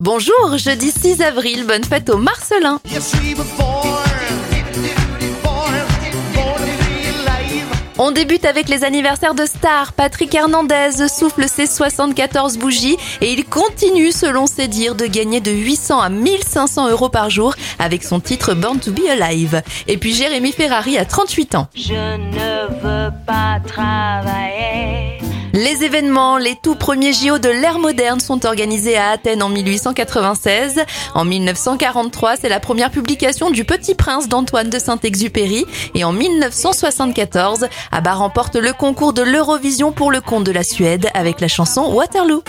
Bonjour, jeudi 6 avril, bonne fête aux Marcelins. On débute avec les anniversaires de stars. Patrick Hernandez souffle ses 74 bougies et il continue, selon ses dires, de gagner de 800 à 1500 euros par jour avec son titre Born to be Alive. Et puis Jérémy Ferrari a 38 ans. Je ne veux pas travailler. Les événements, les tout premiers JO de l'ère moderne sont organisés à Athènes en 1896. En 1943, c'est la première publication du Petit Prince d'Antoine de Saint-Exupéry. Et en 1974, ABBA remporte le concours de l'Eurovision pour le compte de la Suède avec la chanson Waterloo.